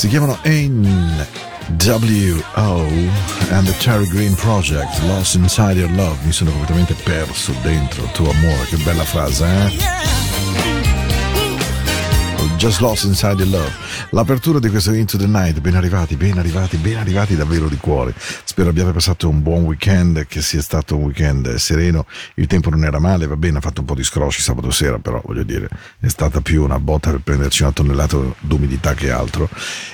Si chiamano NWO and the Terry Green Project, Lost Inside Your Love. Mi sono completamente perso dentro il tuo amore. Che bella frase, eh? Just Lost Inside Your Love. L'apertura di questo Into the Night, ben arrivati, ben arrivati, ben arrivati davvero di cuore. Spero abbiate passato un buon weekend, che sia stato un weekend sereno. Il tempo non era male, va bene, ha fatto un po' di scrosci sabato sera, però voglio dire, è stata più una botta per prenderci una tonnellata d'umidità che altro.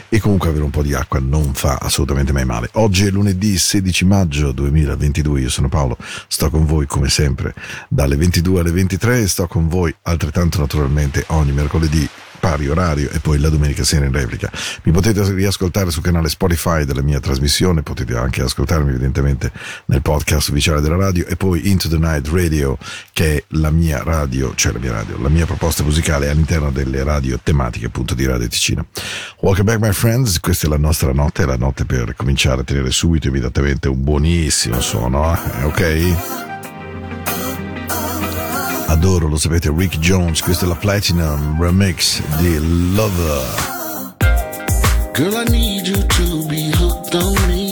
E comunque avere un po' di acqua non fa assolutamente mai male. Oggi è lunedì 16 maggio 2022, io sono Paolo, sto con voi come sempre dalle 22 alle 23 e sto con voi altrettanto naturalmente ogni mercoledì pari orario e poi la domenica sera in replica. Mi potete riascoltare sul canale Spotify della mia trasmissione, potete anche ascoltarmi evidentemente nel podcast ufficiale della radio e poi Into the Night Radio che è la mia radio, cioè la mia radio, la mia proposta musicale all'interno delle radio tematiche appunto di Radio Ticino. Welcome back my friends, questa è la nostra notte, la notte per cominciare a tenere subito immediatamente un buonissimo suono, eh? ok? Adoro, lo sapete, Rick Jones, questa è la Platinum Remix di Lover. Girl, I need you to be hooked on me.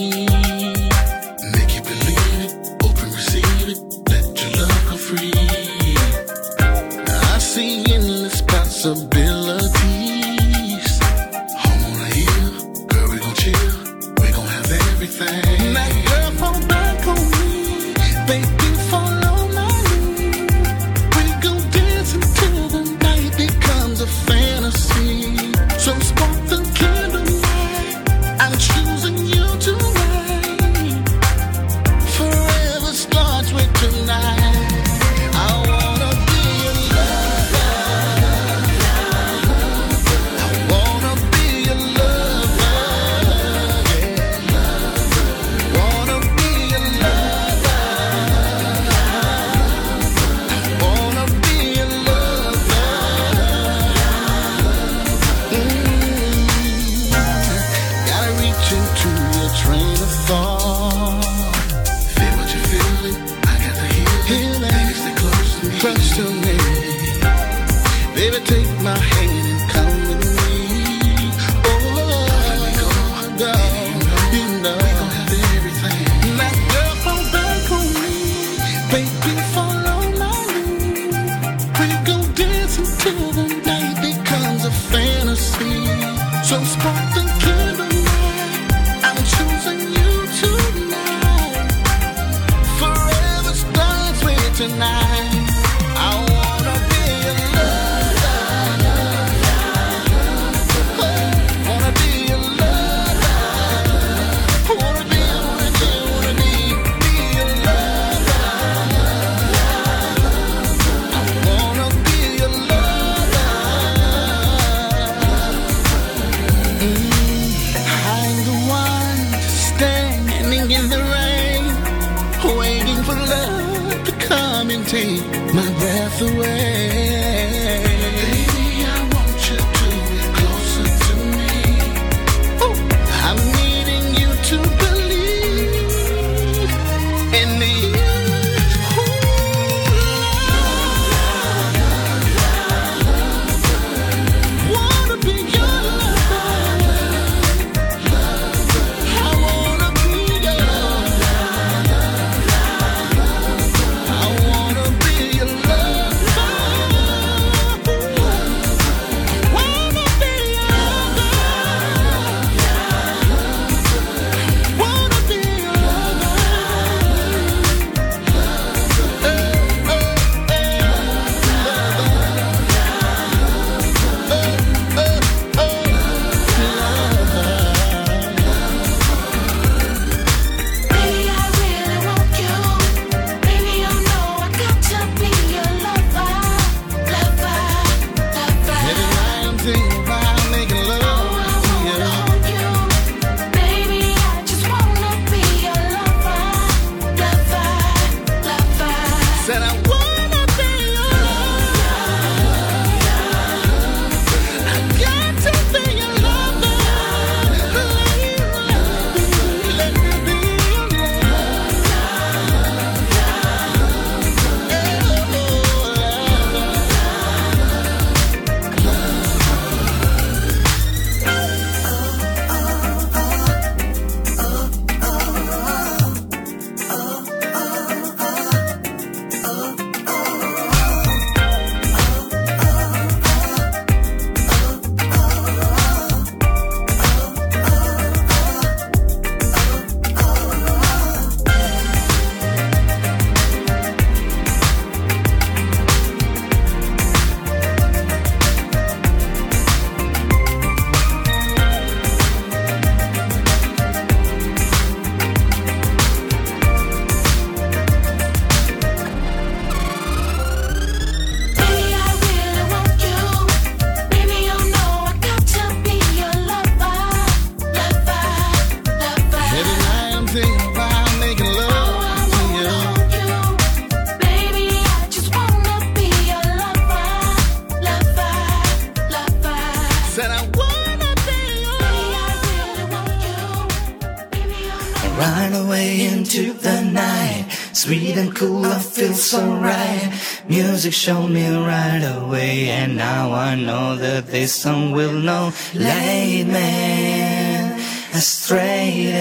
music showed me right away, and now I know that this song will know. Lead me astray.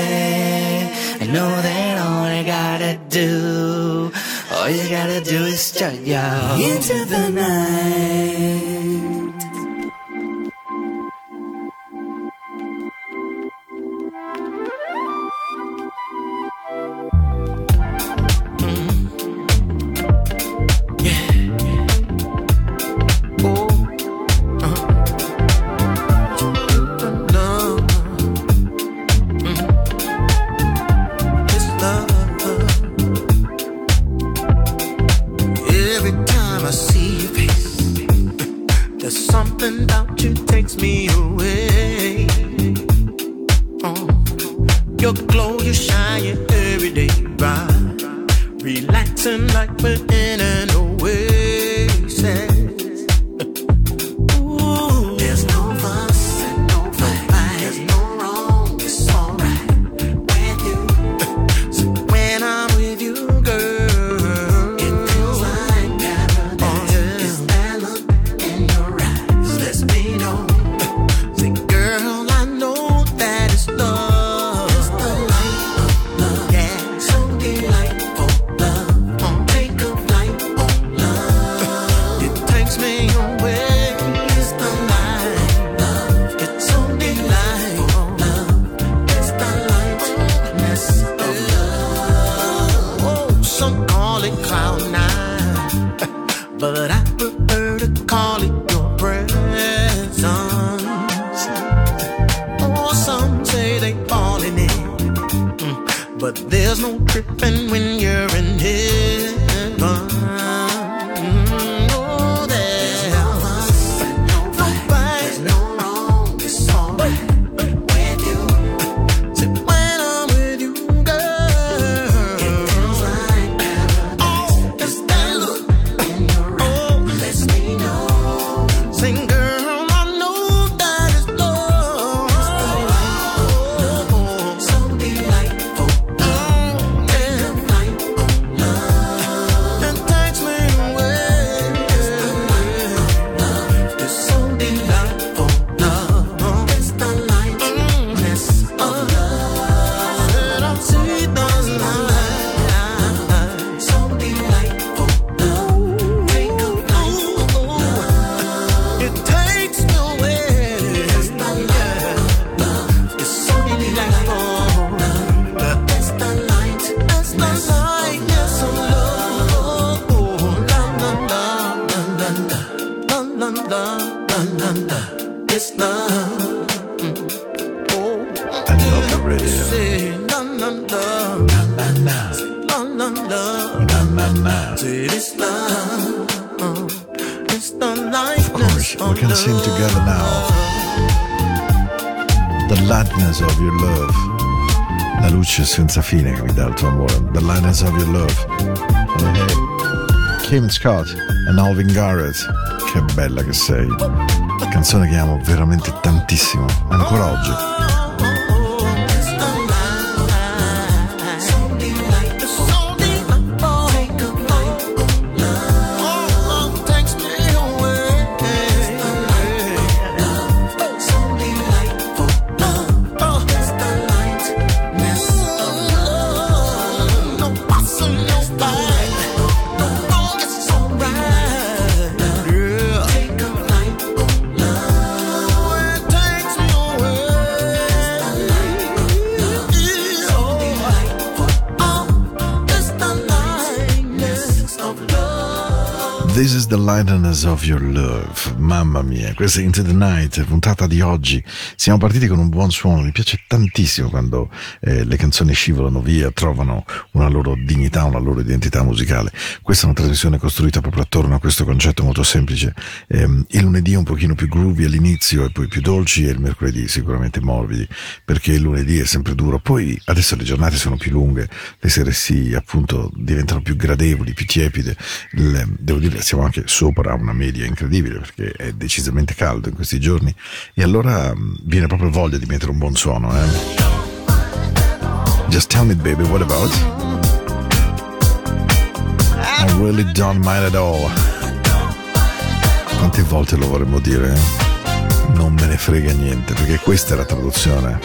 I know that all I gotta do, all you gotta do is just yo into the night. Sing together now. The lightness of your love. La luce senza fine che mi dà il tuo amore. The lightness of your love. Hey. Kim Scott e Alvin Garrett. Che bella che sei. Canzone che amo veramente tantissimo. Ancora oggi. Lightness of your love. Mamma mia, questa è Into the Night, puntata di oggi. Siamo partiti con un buon suono. Mi piace tantissimo quando eh, le canzoni scivolano via, trovano una loro dignità, una loro identità musicale. Questa è una trasmissione costruita proprio attorno a questo concetto molto semplice. Ehm, il lunedì un pochino più groovy all'inizio e poi più dolci e il mercoledì sicuramente morbidi, perché il lunedì è sempre duro. Poi adesso le giornate sono più lunghe, le sere si appunto diventano più gradevoli, più tiepide. Il- devo dire siamo anche sopra una media incredibile perché è decisamente caldo in questi giorni e allora viene proprio voglia di mettere un buon suono. Eh? Just tell me baby, what about? I really don't mind at all. Quante volte lo vorremmo dire? Non me ne frega niente perché questa è la traduzione.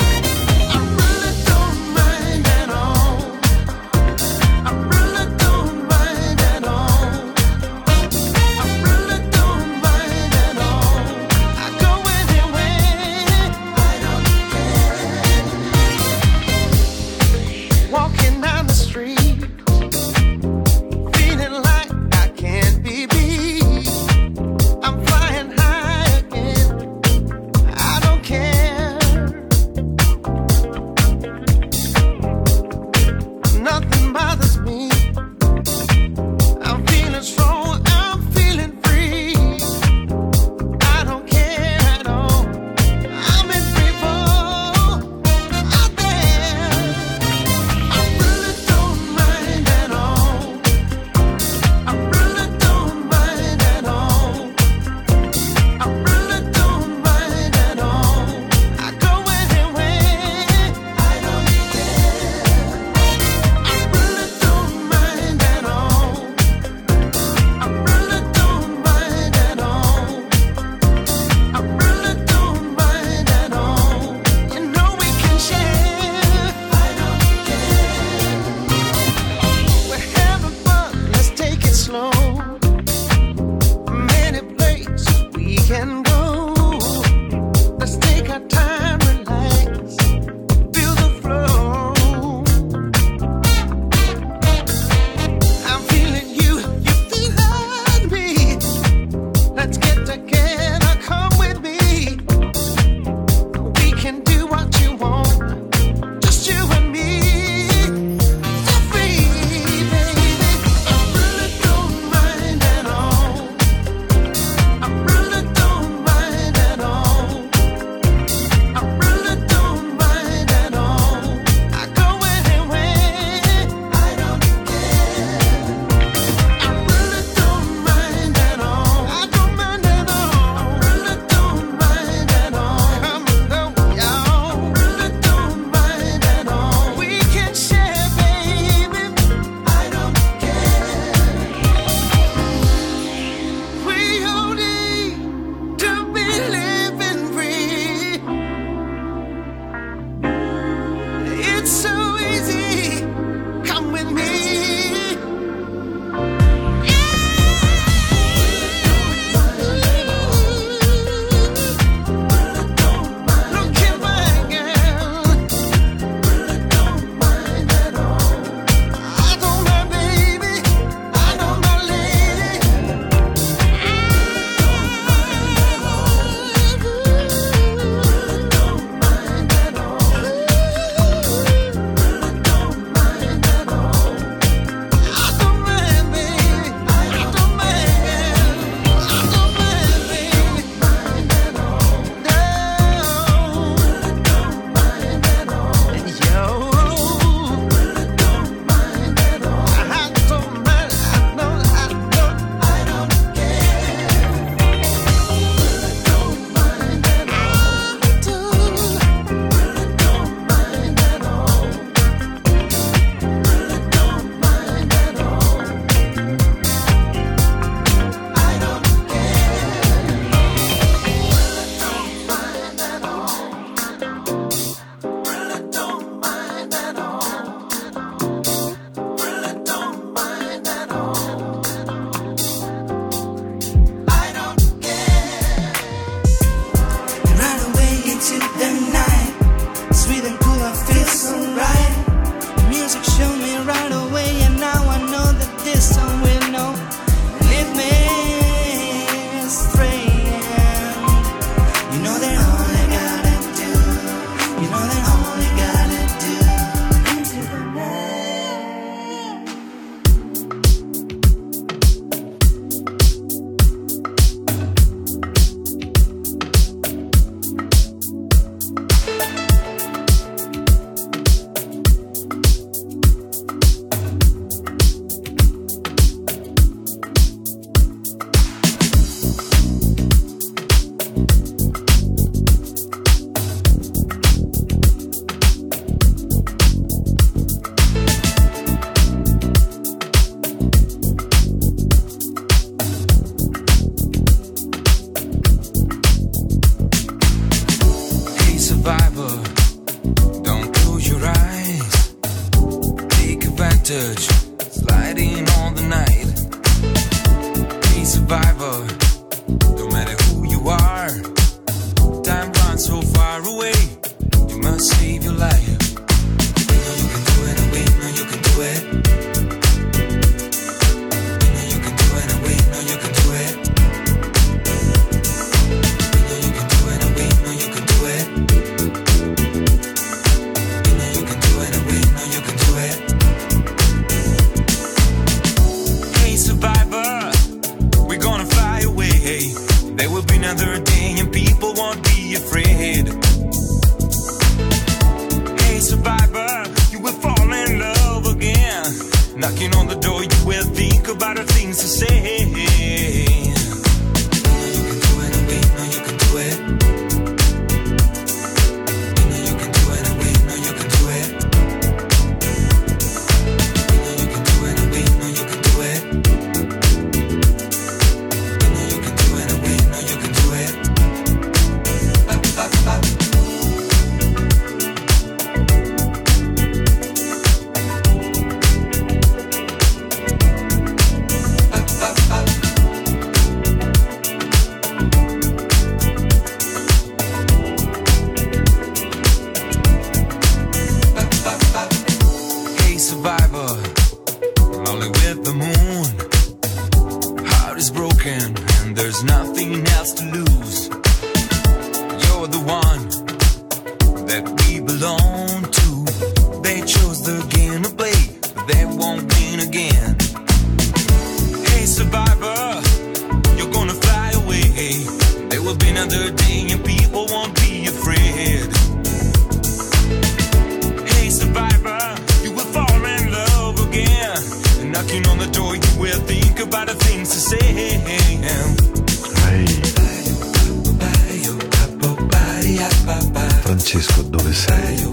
Francesco, dove sei?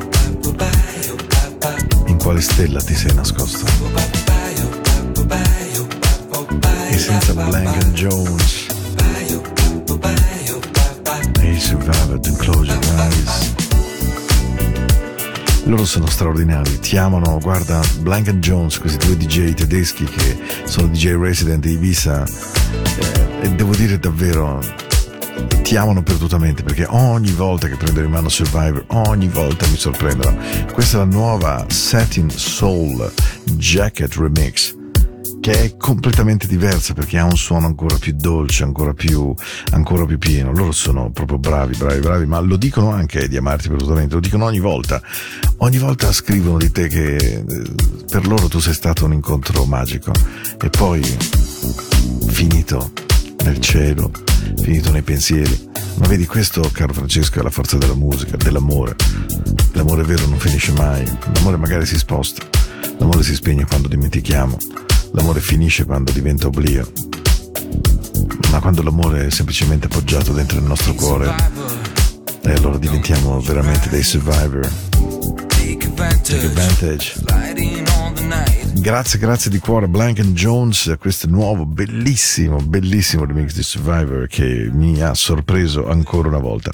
In quale stella ti sei nascosto? E senza Blank Jones e il Survivor to Close Your Eyes. Loro sono straordinari, ti amano, guarda, Blank Jones, questi due DJ tedeschi che sono DJ resident di Ibiza, e devo dire davvero, ti amano perdutamente perché ogni volta che prendo in mano Survivor, ogni volta mi sorprendono. Questa è la nuova Satin Soul Jacket Remix che è completamente diversa perché ha un suono ancora più dolce, ancora più, ancora più pieno. Loro sono proprio bravi, bravi, bravi, ma lo dicono anche di amarti perdutamente, lo dicono ogni volta. Ogni volta scrivono di te che eh, per loro tu sei stato un incontro magico e poi finito nel cielo, finito nei pensieri. Ma vedi, questo, caro Francesco, è la forza della musica, dell'amore. L'amore vero non finisce mai, l'amore magari si sposta, l'amore si spegne quando dimentichiamo, l'amore finisce quando diventa oblio. Ma quando l'amore è semplicemente appoggiato dentro il nostro cuore, e allora diventiamo veramente dei survivor. Take advantage. Grazie, grazie di cuore Blank Jones a questo nuovo bellissimo, bellissimo remix di Survivor che mi ha sorpreso ancora una volta.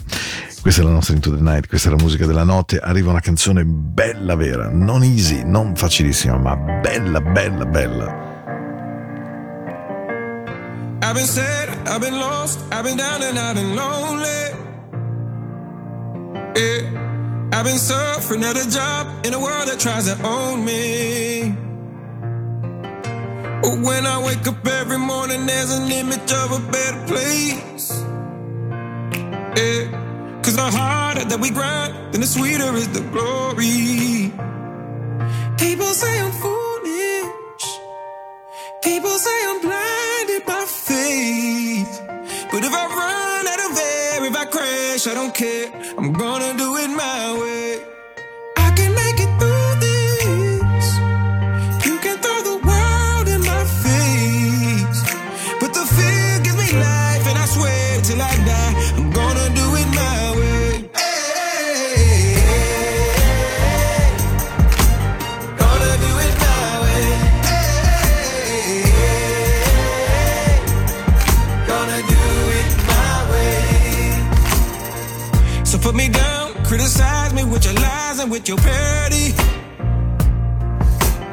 Questa è la nostra Into the Night, questa è la musica della notte. Arriva una canzone bella vera, non easy, non facilissima, ma bella, bella, bella. I've been sad, I've been lost, I've been down and I've been lonely. Yeah. I've been suffering at a job in a world that tries to own me. But when I wake up every morning, there's an image of a better place. Yeah. Cause the harder that we grind, then the sweeter is the glory. People say I'm foolish. People say I'm blinded by faith. But if I I don't care. I'm gonna do it my way. With your lies and with your parody.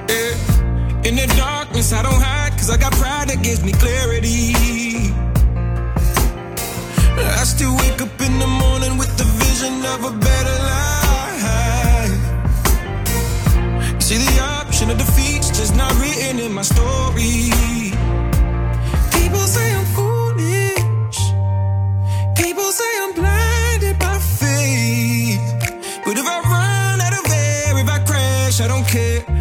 Yeah. In the darkness, I don't hide, cause I got pride that gives me clarity. I still wake up in the morning with the vision of a better life. See the option of defeat's just not written in my story. People say I'm foolish. People say I'm blinded don't care.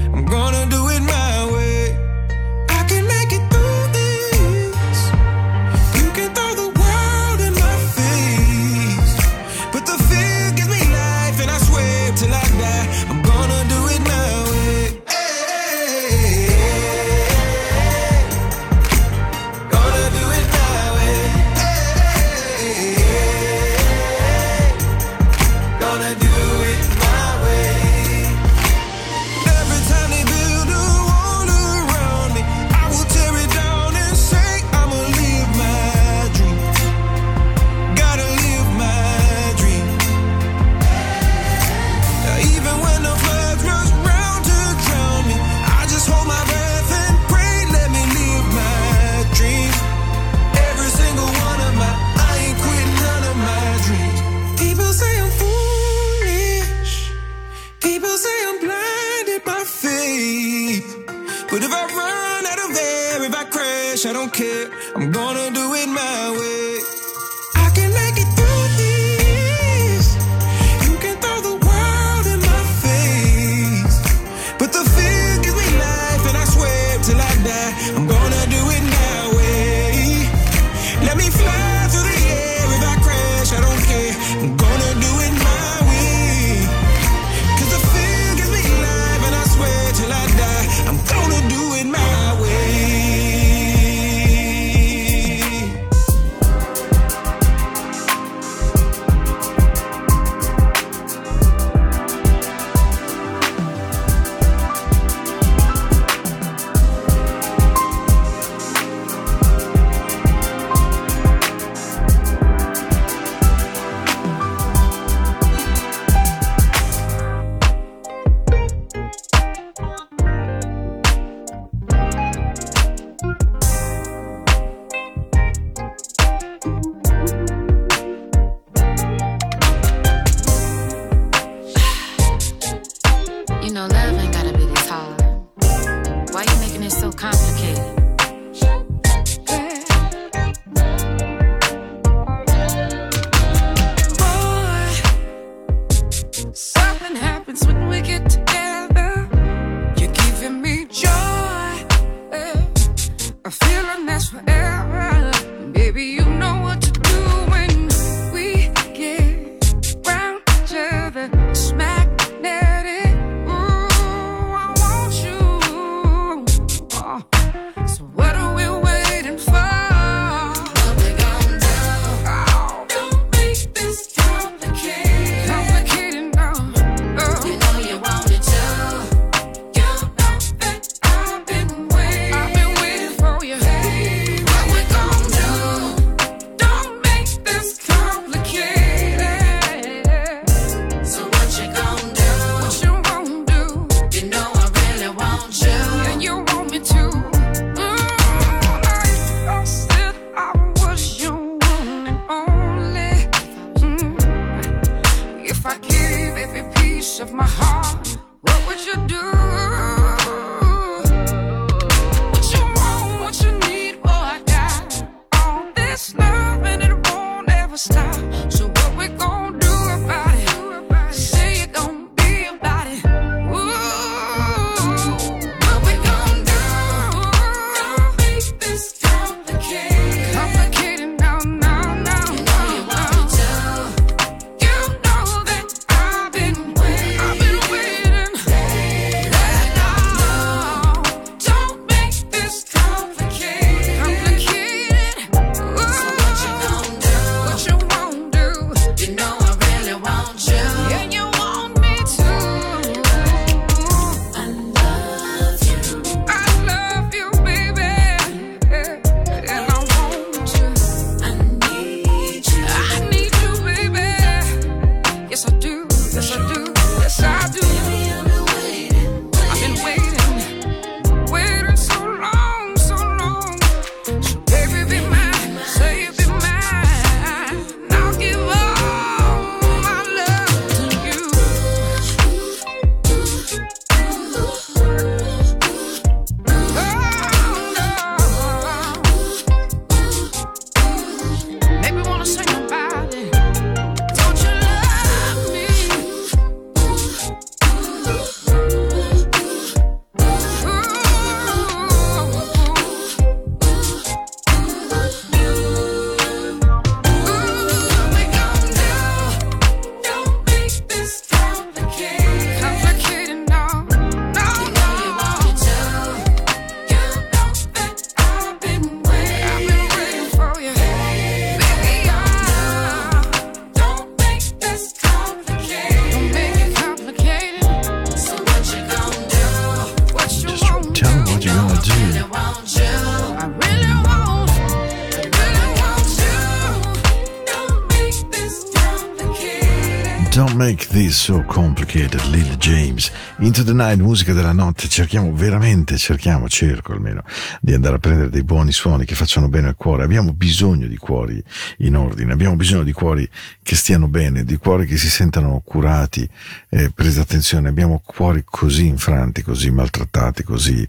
So complicated, Lil James. Into the night, musica della notte. Cerchiamo veramente, cerchiamo, cerco almeno, di andare a prendere dei buoni suoni che facciano bene al cuore. Abbiamo bisogno di cuori in ordine, abbiamo bisogno di cuori che stiano bene, di cuori che si sentano curati, eh, presi attenzione. Abbiamo cuori così infranti, così maltrattati, così,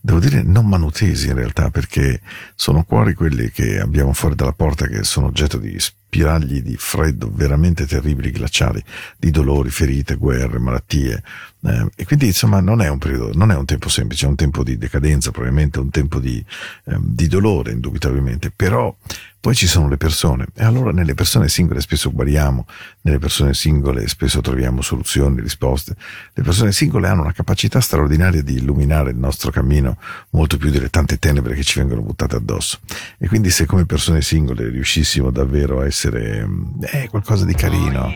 devo dire, non manutesi in realtà, perché sono cuori quelli che abbiamo fuori dalla porta che sono oggetto di spiragli di freddo veramente terribili, glaciali, di dolori, ferite, guerre, malattie. Eh, e quindi insomma non è un periodo, non è un tempo semplice, è un tempo di decadenza, probabilmente un tempo di, ehm, di dolore, indubitabilmente, però poi ci sono le persone e allora nelle persone singole spesso guariamo, nelle persone singole spesso troviamo soluzioni, risposte. Le persone singole hanno una capacità straordinaria di illuminare il nostro cammino molto più delle tante tenebre che ci vengono buttate addosso. E quindi se come persone singole riuscissimo davvero a essere eh, qualcosa di carino,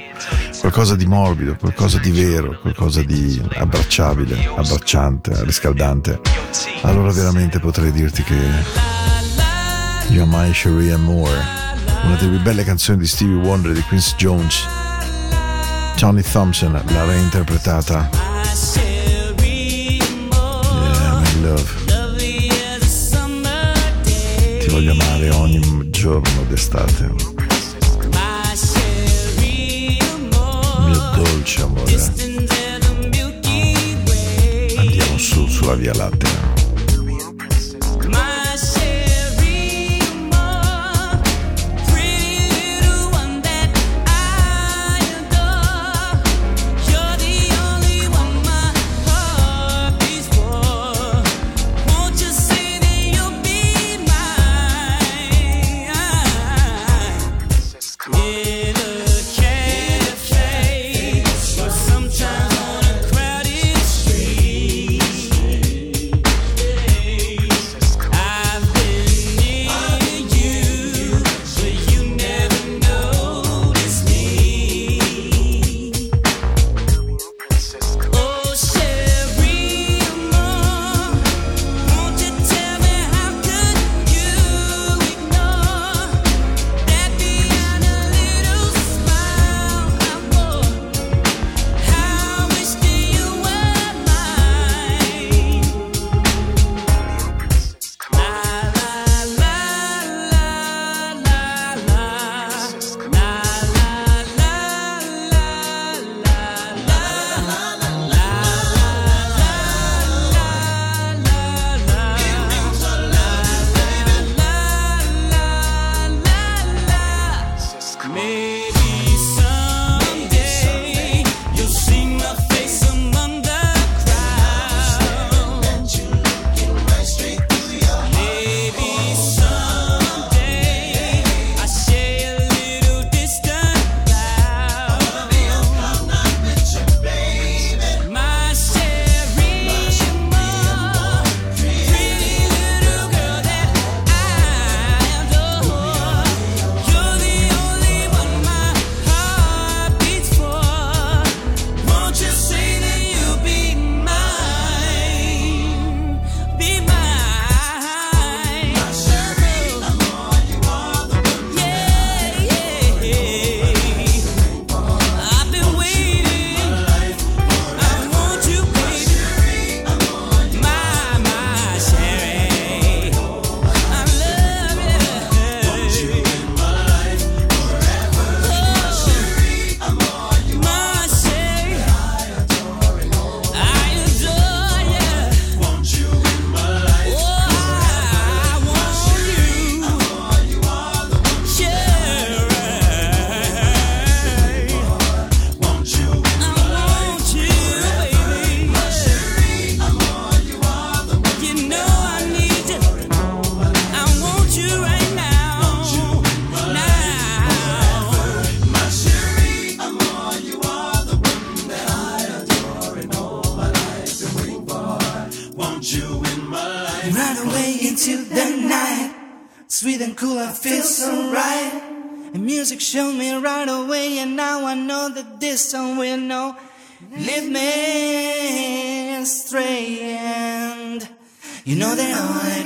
qualcosa di morbido, qualcosa di vero, qualcosa di abbracciabile, abbracciante, riscaldante, allora veramente potrei dirti che My Cherie Amour, una delle più belle canzoni di Stevie Wonder di Quincy Jones. Tony Thompson l'ha reinterpretata. Yeah, my love. Ti voglio amare ogni giorno d'estate. Mio dolce amore. Andiamo su sulla via Lattea. You know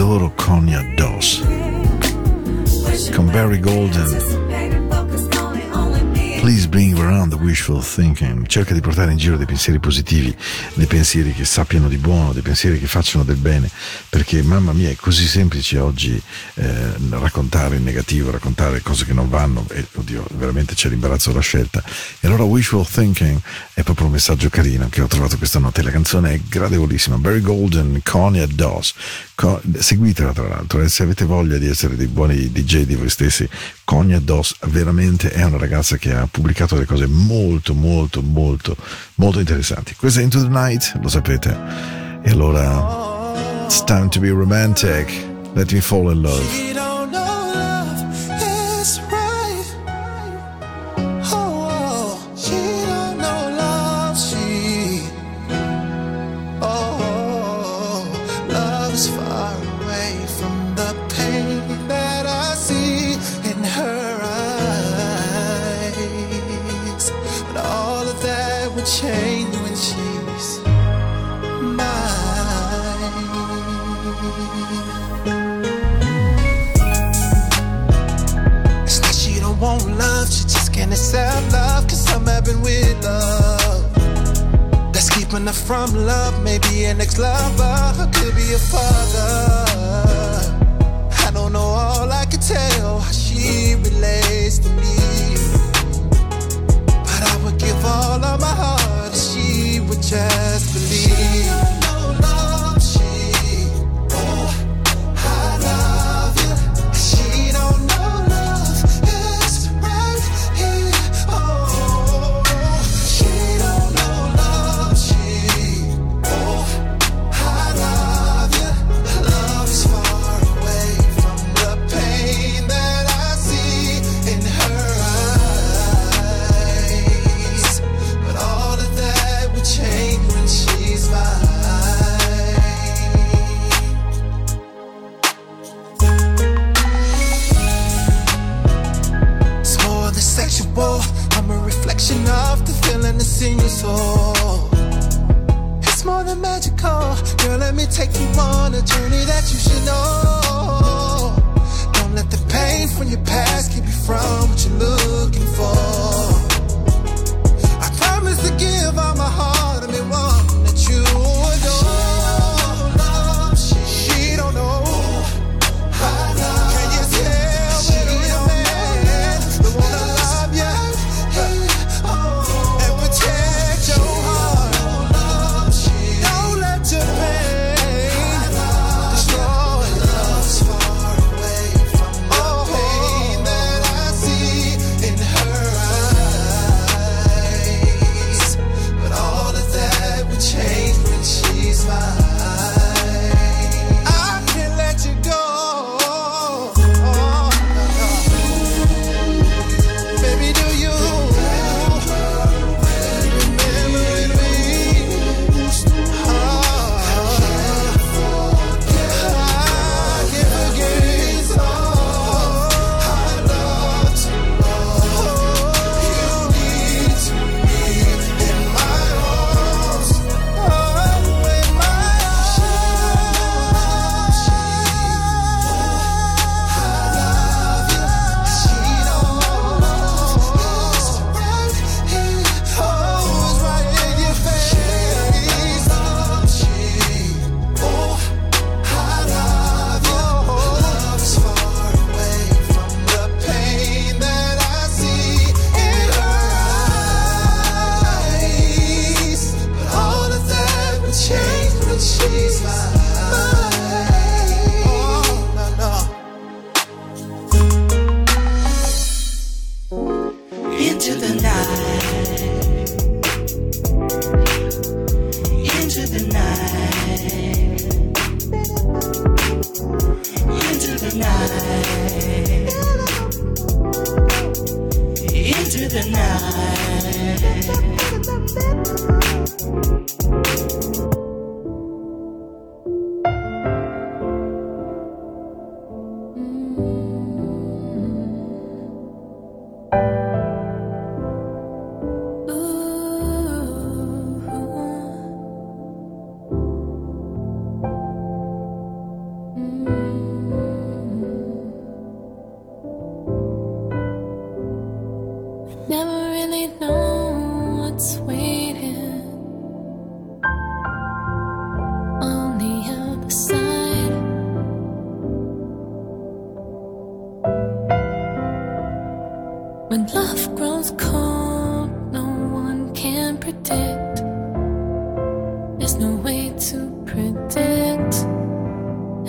adoro Konya Doss con Barry Golden Please bring around the wishful thinking. Cerca di portare in giro dei pensieri positivi, dei pensieri che sappiano di buono, dei pensieri che facciano del bene, perché mamma mia è così semplice oggi eh, raccontare il negativo, raccontare cose che non vanno e oddio, veramente c'è l'imbarazzo della scelta. E allora wishful thinking è proprio un messaggio carino che ho trovato questa notte. La canzone è gradevolissima. Barry Golden, Connie Doss. Co- seguitela tra l'altro, eh, se avete voglia di essere dei buoni DJ di voi stessi, Konya Doss veramente è una ragazza che ha pubblicato delle cose molto molto molto molto interessanti. Questa è Into the Night, lo sapete. E allora it's time to be romantic. Let me fall in love. Keeping her from love, maybe an ex lover, could be a father. I don't know, all I can tell how she relates to me. But I would give all of my heart if she would just believe.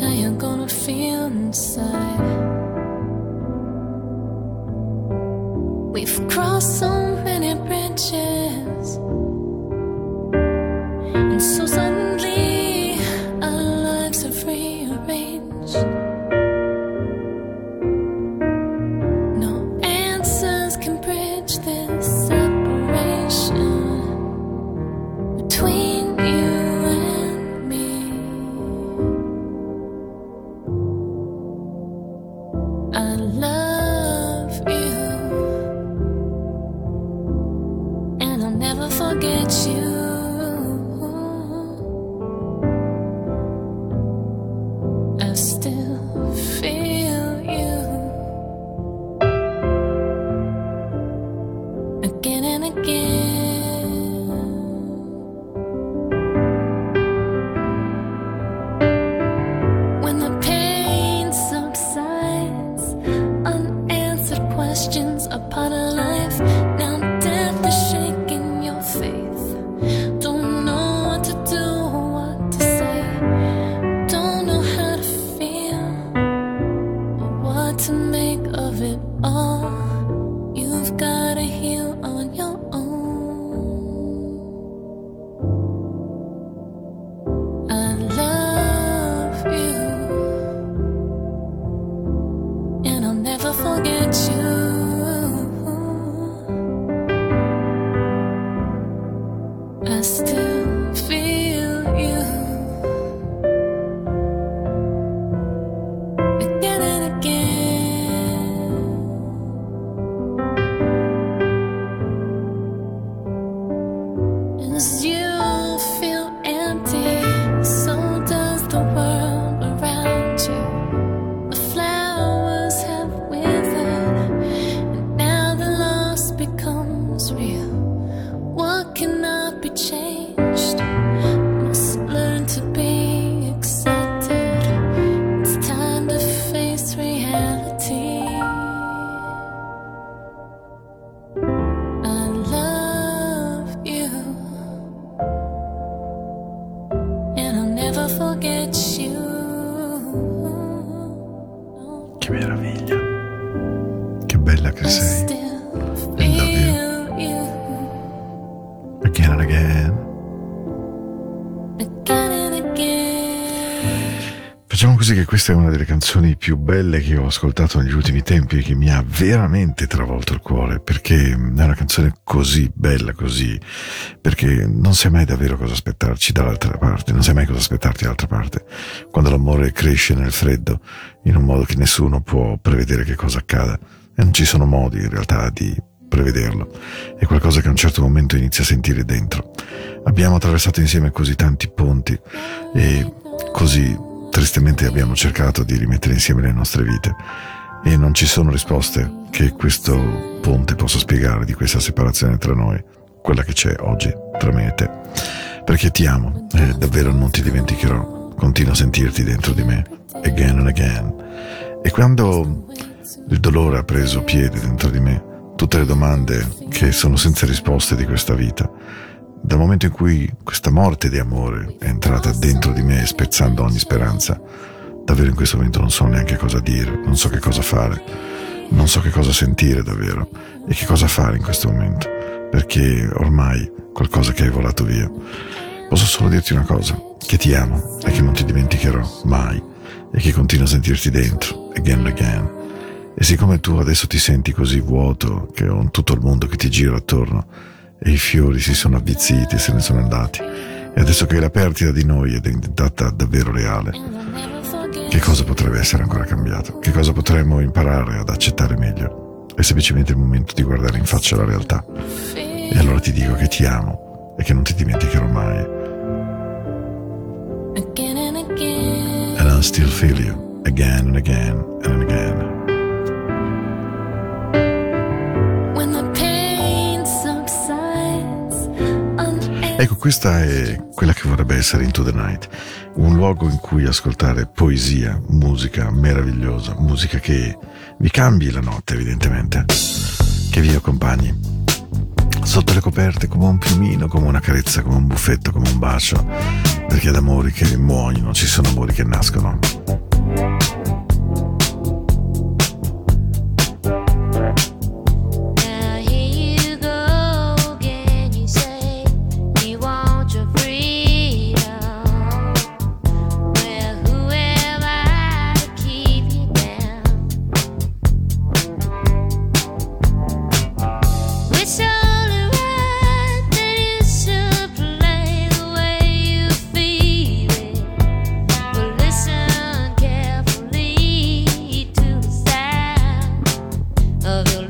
How you're gonna feel inside. We've crossed so many bridges, delle canzoni più belle che ho ascoltato negli ultimi tempi e che mi ha veramente travolto il cuore perché è una canzone così bella così perché non sai mai davvero cosa aspettarci dall'altra parte, non sai mai cosa aspettarti dall'altra parte quando l'amore cresce nel freddo in un modo che nessuno può prevedere che cosa accada e non ci sono modi in realtà di prevederlo. È qualcosa che a un certo momento inizia a sentire dentro. Abbiamo attraversato insieme così tanti ponti e così tristemente abbiamo cercato di rimettere insieme le nostre vite e non ci sono risposte che questo ponte possa spiegare di questa separazione tra noi, quella che c'è oggi tra me e te. Perché ti amo e davvero non ti dimenticherò, continuo a sentirti dentro di me, again and again. E quando il dolore ha preso piede dentro di me, tutte le domande che sono senza risposte di questa vita, dal momento in cui questa morte di amore è entrata dentro di me spezzando ogni speranza, davvero in questo momento non so neanche cosa dire, non so che cosa fare, non so che cosa sentire davvero e che cosa fare in questo momento, perché ormai qualcosa che è volato via. Posso solo dirti una cosa, che ti amo e che non ti dimenticherò mai e che continuo a sentirti dentro, again and again. E siccome tu adesso ti senti così vuoto che ho tutto il mondo che ti gira attorno e i fiori si sono avvizziti e se ne sono andati, e adesso che la perdita di noi è diventata davvero reale, che cosa potrebbe essere ancora cambiato? Che cosa potremmo imparare ad accettare meglio? È semplicemente il momento di guardare in faccia la realtà. E allora ti dico che ti amo e che non ti dimenticherò mai. And I'll still feel you again and again and again. Ecco, questa è quella che vorrebbe essere Into the Night, un luogo in cui ascoltare poesia, musica meravigliosa, musica che vi cambi la notte evidentemente, che vi accompagni sotto le coperte come un piumino, come una carezza, come un buffetto, come un bacio, perché ad amori che muoiono ci sono amori che nascono. Of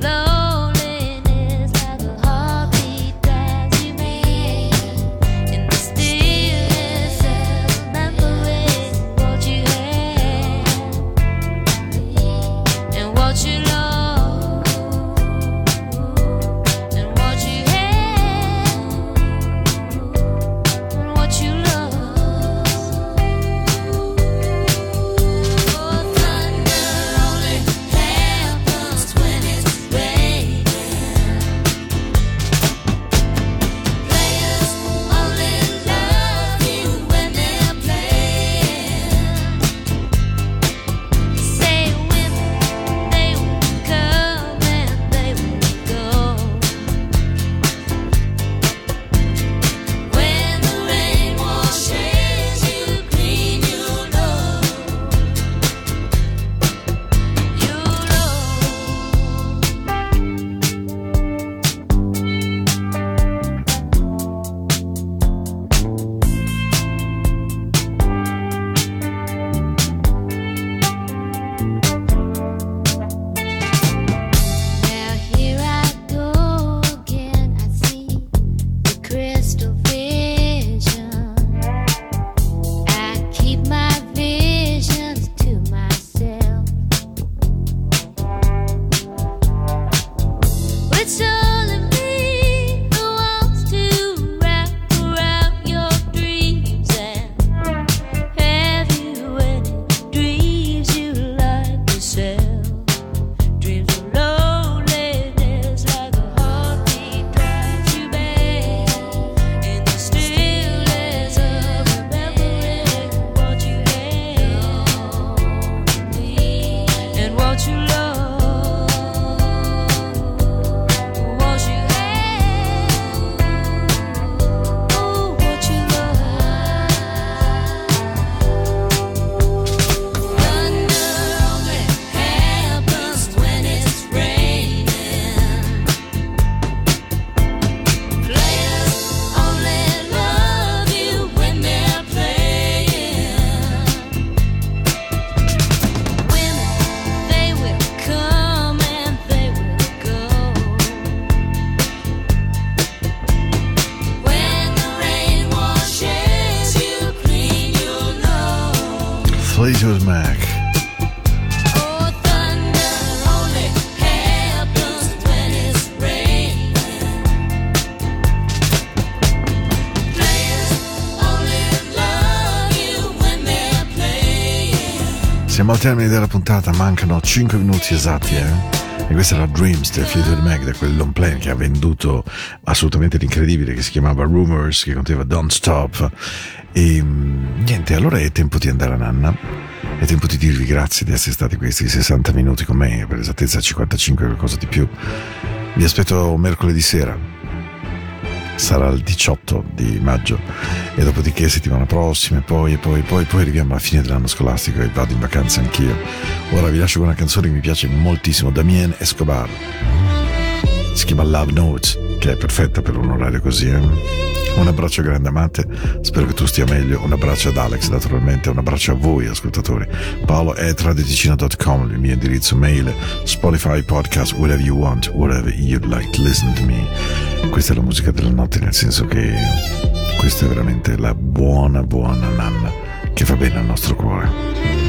termine della puntata, mancano 5 minuti esatti, eh? E questa la Dreams del Fleetwood Mac, da quel long play che ha venduto assolutamente l'incredibile, che si chiamava Rumors, che conteneva Don't Stop. E mm, niente, allora è tempo di andare a nanna. È tempo di dirvi grazie di essere stati questi 60 minuti con me, per esattezza 55 qualcosa di più. Vi aspetto mercoledì sera. Sarà il 18 di maggio e dopodiché settimana prossima e poi e poi e poi poi arriviamo alla fine dell'anno scolastico e vado in vacanza anch'io. Ora vi lascio con una canzone che mi piace moltissimo, Damien Escobar. Si chiama Love Notes, che è perfetta per un orario così. eh. Un abbraccio grande amate, spero che tu stia meglio. Un abbraccio ad Alex, naturalmente, un abbraccio a voi, ascoltatori. Paolo è traditicino.com, il mio indirizzo mail, Spotify, podcast, whatever you want, whatever you'd like to listen to me. Questa è la musica della notte, nel senso che questa è veramente la buona, buona nanna che fa bene al nostro cuore.